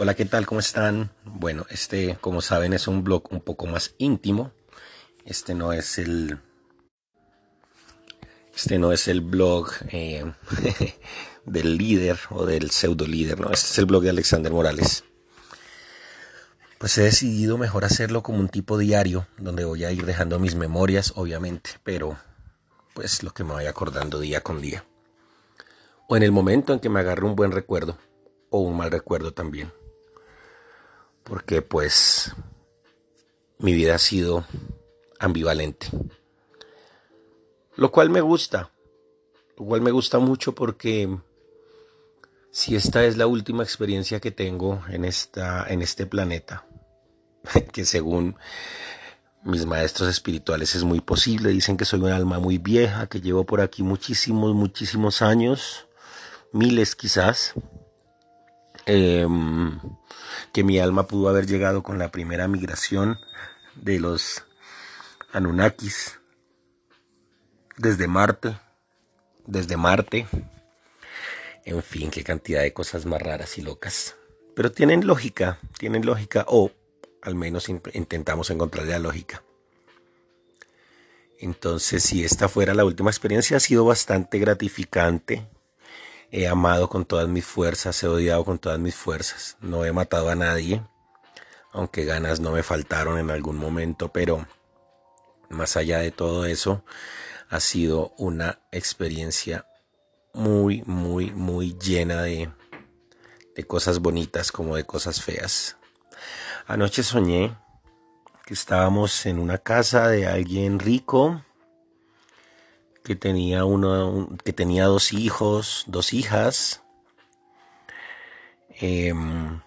Hola, ¿qué tal? ¿Cómo están? Bueno, este, como saben, es un blog un poco más íntimo. Este no es el. Este no es el blog eh, del líder o del pseudo líder, ¿no? Este es el blog de Alexander Morales. Pues he decidido mejor hacerlo como un tipo diario, donde voy a ir dejando mis memorias, obviamente, pero pues lo que me vaya acordando día con día. O en el momento en que me agarre un buen recuerdo, o un mal recuerdo también. Porque pues mi vida ha sido ambivalente. Lo cual me gusta. Lo cual me gusta mucho porque si esta es la última experiencia que tengo en, esta, en este planeta, que según mis maestros espirituales es muy posible, dicen que soy un alma muy vieja, que llevo por aquí muchísimos, muchísimos años, miles quizás, em, que mi alma pudo haber llegado con la primera migración de los Anunnakis desde Marte, desde Marte, en fin, qué cantidad de cosas más raras y locas. Pero tienen lógica, tienen lógica, o al menos intentamos encontrar la lógica. Entonces, si esta fuera la última experiencia, ha sido bastante gratificante. He amado con todas mis fuerzas, he odiado con todas mis fuerzas. No he matado a nadie, aunque ganas no me faltaron en algún momento, pero más allá de todo eso, ha sido una experiencia muy, muy, muy llena de, de cosas bonitas como de cosas feas. Anoche soñé que estábamos en una casa de alguien rico que tenía que tenía dos hijos, dos hijas. Em,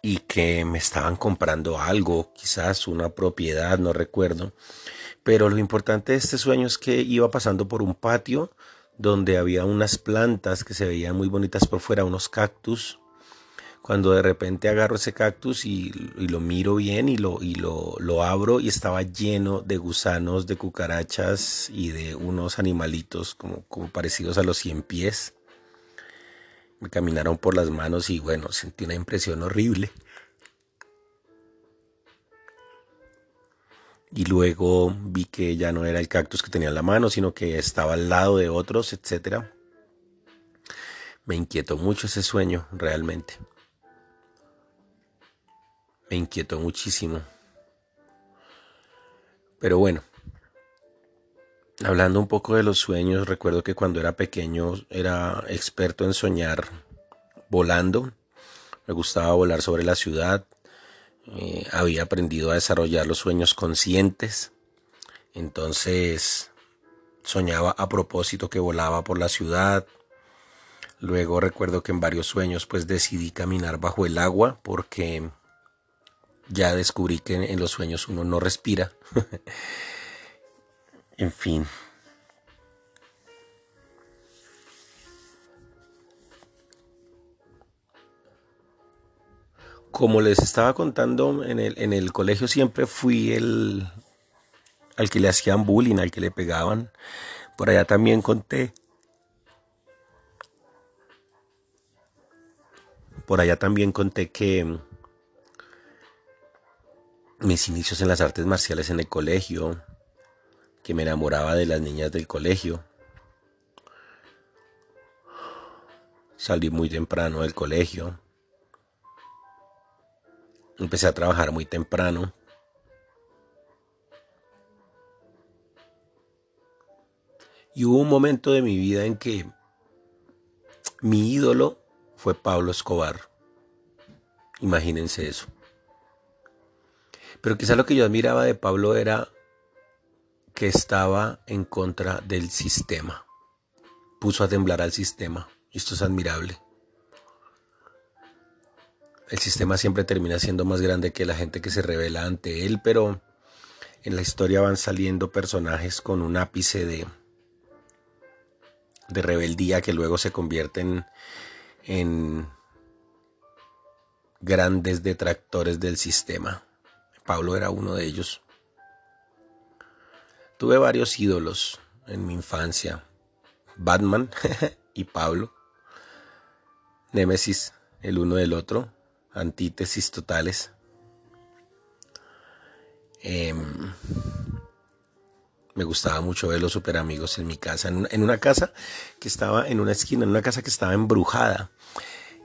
y que me estaban comprando algo, quizás una propiedad, no recuerdo. Pero lo importante de este sueño es que iba pasando por un patio donde había unas plantas que se veían muy bonitas por fuera, unos cactus. Cuando de repente agarro ese cactus y, lo miro bien y, lo, y lo, abro y estaba lleno de gusanos, de cucarachas y de unos animalitos como, como parecidos a los cien pies. Me caminaron por las manos y bueno, sentí una impresión horrible. y luego vi que ya no era el cactus que tenía en la mano, sino que estaba al lado de otros, etc. Me inquietó mucho ese sueño, realmente. Me inquietó muchísimo. Pero bueno, hablando un poco de los sueños, recuerdo que cuando era pequeño era experto en soñar volando. Me gustaba volar sobre la ciudad, eh, había aprendido a desarrollar los sueños conscientes. Entonces soñaba a propósito que volaba por la ciudad. Luego recuerdo que en varios sueños pues decidí caminar bajo el agua porque ya descubrí que en los sueños uno no respira. en fin, como les estaba contando, en el, en el colegio siempre fui el al que le hacían bullying, al que le pegaban. Por allá también conté. Por allá también conté que mis inicios en las artes marciales en el colegio, que me enamoraba de las niñas del colegio. Salí muy temprano del colegio. Empecé a trabajar muy temprano. Y hubo un momento de mi vida en que mi ídolo fue Pablo Escobar. Imagínense eso. Pero quizá lo que yo admiraba de Pablo era que estaba en contra del sistema. Puso a temblar al sistema. Y esto es admirable el sistema siempre termina siendo más grande que la gente que se revela ante él, pero en la historia van saliendo personajes con un ápice de, de rebeldía que luego se convierten en grandes detractores del sistema. Pablo era uno de ellos. Tuve varios ídolos en mi infancia. Batman y Pablo. Némesis el uno del otro, antítesis totales. Em, me gustaba mucho ver los super amigos en mi casa, en una, casa que estaba en una esquina, en una casa que estaba embrujada.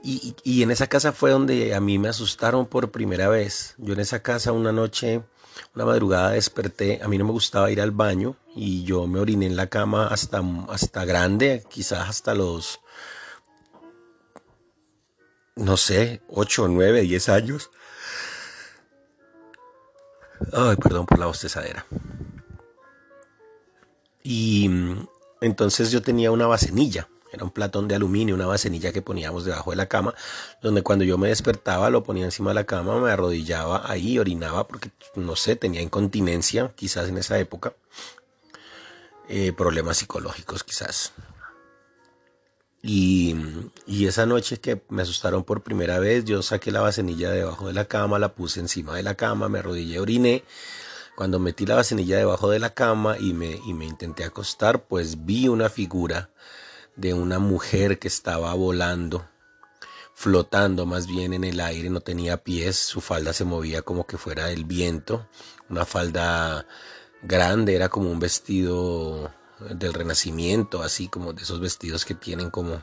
Y, en esa casa fue donde a mí me asustaron por primera vez. Yo en esa casa una noche, una madrugada desperté, a mí no me gustaba ir al baño y yo me oriné en la cama hasta, hasta grande, quizás hasta los, no sé, 8, 9, 10 años. Ay, perdón por la bostezadera. Y mm, entonces yo tenía una bacenilla, era un platón de aluminio, una bacenilla que poníamos debajo de la cama, donde cuando yo me despertaba lo ponía encima de la cama, me arrodillaba ahí, orinaba porque, no sé, tenía incontinencia quizás en esa época, eh, problemas psicológicos quizás. Y, y, esa noche que me asustaron por primera vez, yo saqué la bacenilla debajo de la cama, la puse encima de la cama, me arrodillé, oriné, cuando metí la vasenilla debajo de la cama y me, y me intenté acostar, pues vi una figura de una mujer que estaba volando, flotando más bien en el aire, no tenía pies, su falda se movía como que fuera del viento, una falda grande, era como un vestido del renacimiento, así como de esos vestidos que tienen como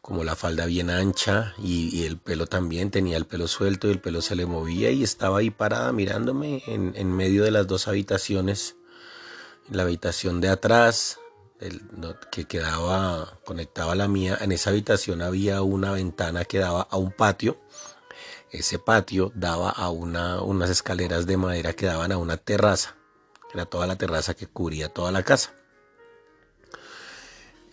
como la falda bien ancha y, el pelo también, tenía el pelo suelto y el pelo se le movía y estaba ahí parada mirándome en, medio de las dos habitaciones. la habitación de atrás, que quedaba, conectaba a la mía, en esa habitación había una ventana que daba a un patio. Ese patio daba a una, unas escaleras de madera que daban a una terraza. Era toda la terraza que cubría toda la casa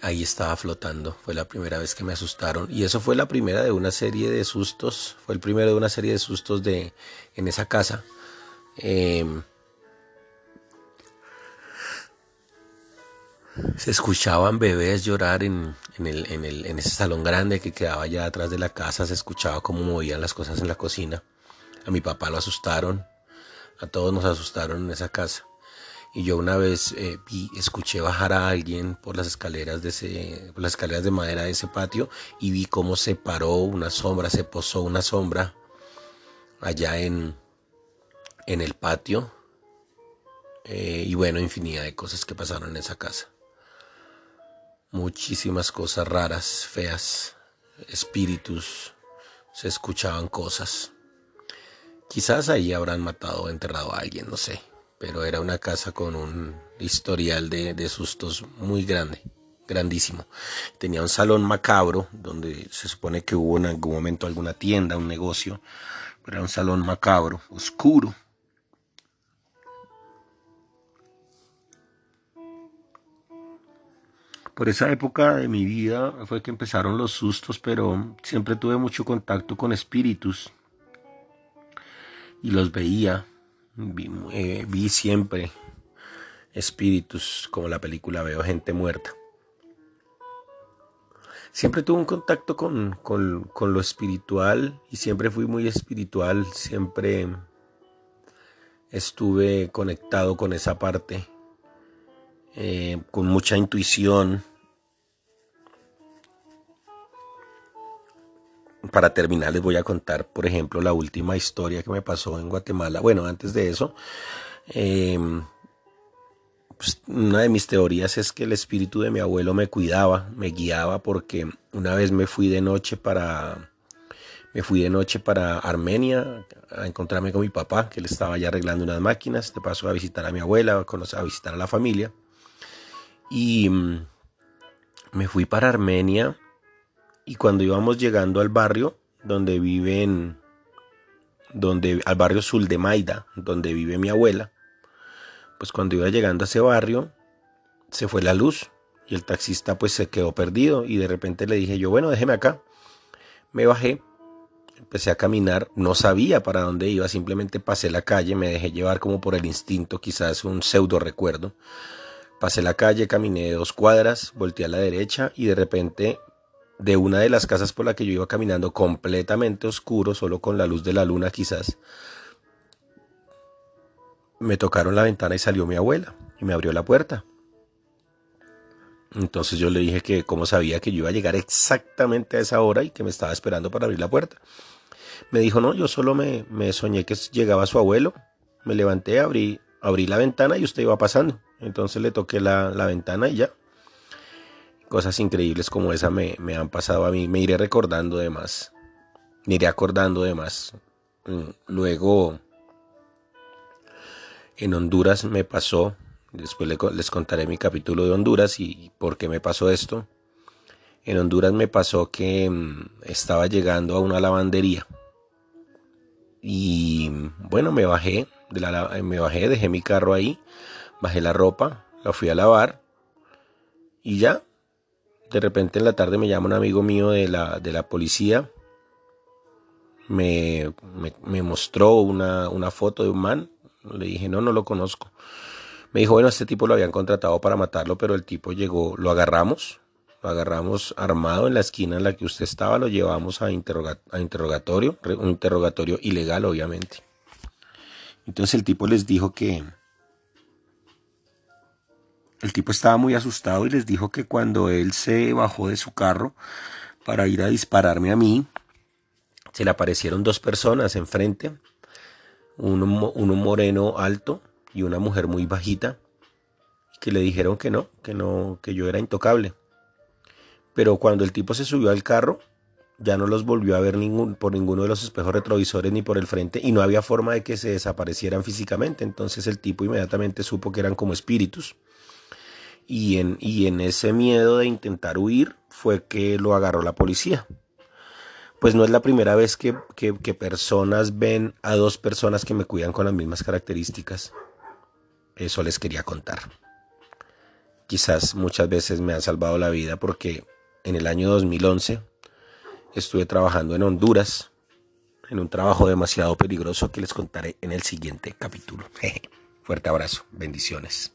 ahí estaba flotando. Fue la primera vez que me asustaron. Y eso fue la primera de una serie de sustos. Fue el primero de una serie de sustos de, en esa casa. Em, se escuchaban bebés llorar en, en, el, en ese salón grande que quedaba allá atrás de la casa. Se escuchaba cómo movían las cosas en la cocina. A mi papá lo asustaron. A todos nos asustaron en esa casa. Y yo una vez eh, vi, escuché bajar a alguien por las escaleras de ese, por las escaleras de madera de ese patio y vi cómo se paró una sombra, se posó una sombra allá en, en el patio. Eh, y bueno, infinidad de cosas que pasaron en esa casa. Muchísimas cosas raras, feas, espíritus, se escuchaban cosas. Quizás ahí habrán matado o enterrado a alguien, no sé pero era una casa con un historial de, sustos muy grande, grandísimo. Tenía un salón macabro donde se supone que hubo en algún momento alguna tienda, un negocio, pero era un salón macabro, oscuro. Por esa época de mi vida fue que empezaron los sustos, pero siempre tuve mucho contacto con espíritus y los veía eh, vi, siempre espíritus, como la película Veo gente muerta. Siempre tuve un contacto con, lo espiritual y siempre fui muy espiritual, siempre estuve conectado con esa parte, eh, con mucha intuición, para terminar les voy a contar, por ejemplo, la última historia que me pasó en Guatemala. Bueno, antes de eso, em, pues, una de mis teorías es que el espíritu de mi abuelo me cuidaba, me guiaba, porque una vez me fui de noche para, me fui de noche para Armenia a encontrarme con mi papá, que le estaba ya arreglando unas máquinas, de paso a visitar a mi abuela, a, visitar a la familia. Y mm, me fui para Armenia y cuando íbamos llegando al barrio donde viven, donde, al barrio Sul de Maida, donde vive mi abuela, pues cuando iba llegando a ese barrio, se fue la luz y el taxista pues se quedó perdido y de repente le dije yo, bueno, déjeme acá. Me bajé, empecé a caminar, no sabía para dónde iba, simplemente pasé la calle, me dejé llevar como por el instinto, quizás un pseudo recuerdo. Pasé la calle, caminé dos cuadras, volteé a la derecha y de repente de una de las casas por la que yo iba caminando completamente oscuro, solo con la luz de la luna quizás, me tocaron la ventana y salió mi abuela y me abrió la puerta. Entonces yo le dije que cómo sabía que yo iba a llegar exactamente a esa hora y que me estaba esperando para abrir la puerta. Me dijo, no, yo solo me, soñé que llegaba su abuelo. Me levanté, abrí, abrí la ventana y usted iba pasando. Entonces le toqué la, la ventana y ya. Cosas increíbles como esa me, me, han pasado a mí. Me iré recordando de más. Me iré acordando de más. Mm, luego, en Honduras me pasó Después les contaré mi capítulo de Honduras y por qué me pasó esto. En Honduras me pasó que mm, estaba llegando a una lavandería y bueno, me bajé, de la, me bajé, dejé mi carro ahí, bajé la ropa, la fui a lavar y ya. De repente en la tarde me llama un amigo mío de la, de la policía, me, me, mostró una, una foto de un man, le dije no, no lo conozco. Me dijo, bueno, este tipo lo habían contratado para matarlo, pero el tipo llegó, lo agarramos, lo agarramos armado en la esquina en la que usted estaba, lo llevamos a, a interrogatorio, un interrogatorio ilegal, obviamente. Entonces el tipo les dijo que... El tipo estaba muy asustado y les dijo que cuando él se bajó de su carro para ir a dispararme a mí, se le aparecieron dos personas enfrente, uno, uno moreno alto y una mujer muy bajita que le dijeron que no, que no, que yo era intocable. Pero cuando el tipo se subió al carro, ya no los volvió a ver ningún, por ninguno de los espejos retrovisores ni por el frente y no había forma de que se desaparecieran físicamente. Entonces el tipo inmediatamente supo que eran como espíritus. Y en, y en ese miedo de intentar huir fue que lo agarró la policía. Pues no es la primera vez que, que personas ven a dos personas que me cuidan con las mismas características. Eso les quería contar. Quizás muchas veces me han salvado la vida porque en el año 2011 estuve trabajando en Honduras, en un trabajo demasiado peligroso que les contaré en el siguiente capítulo. Fuerte abrazo, bendiciones.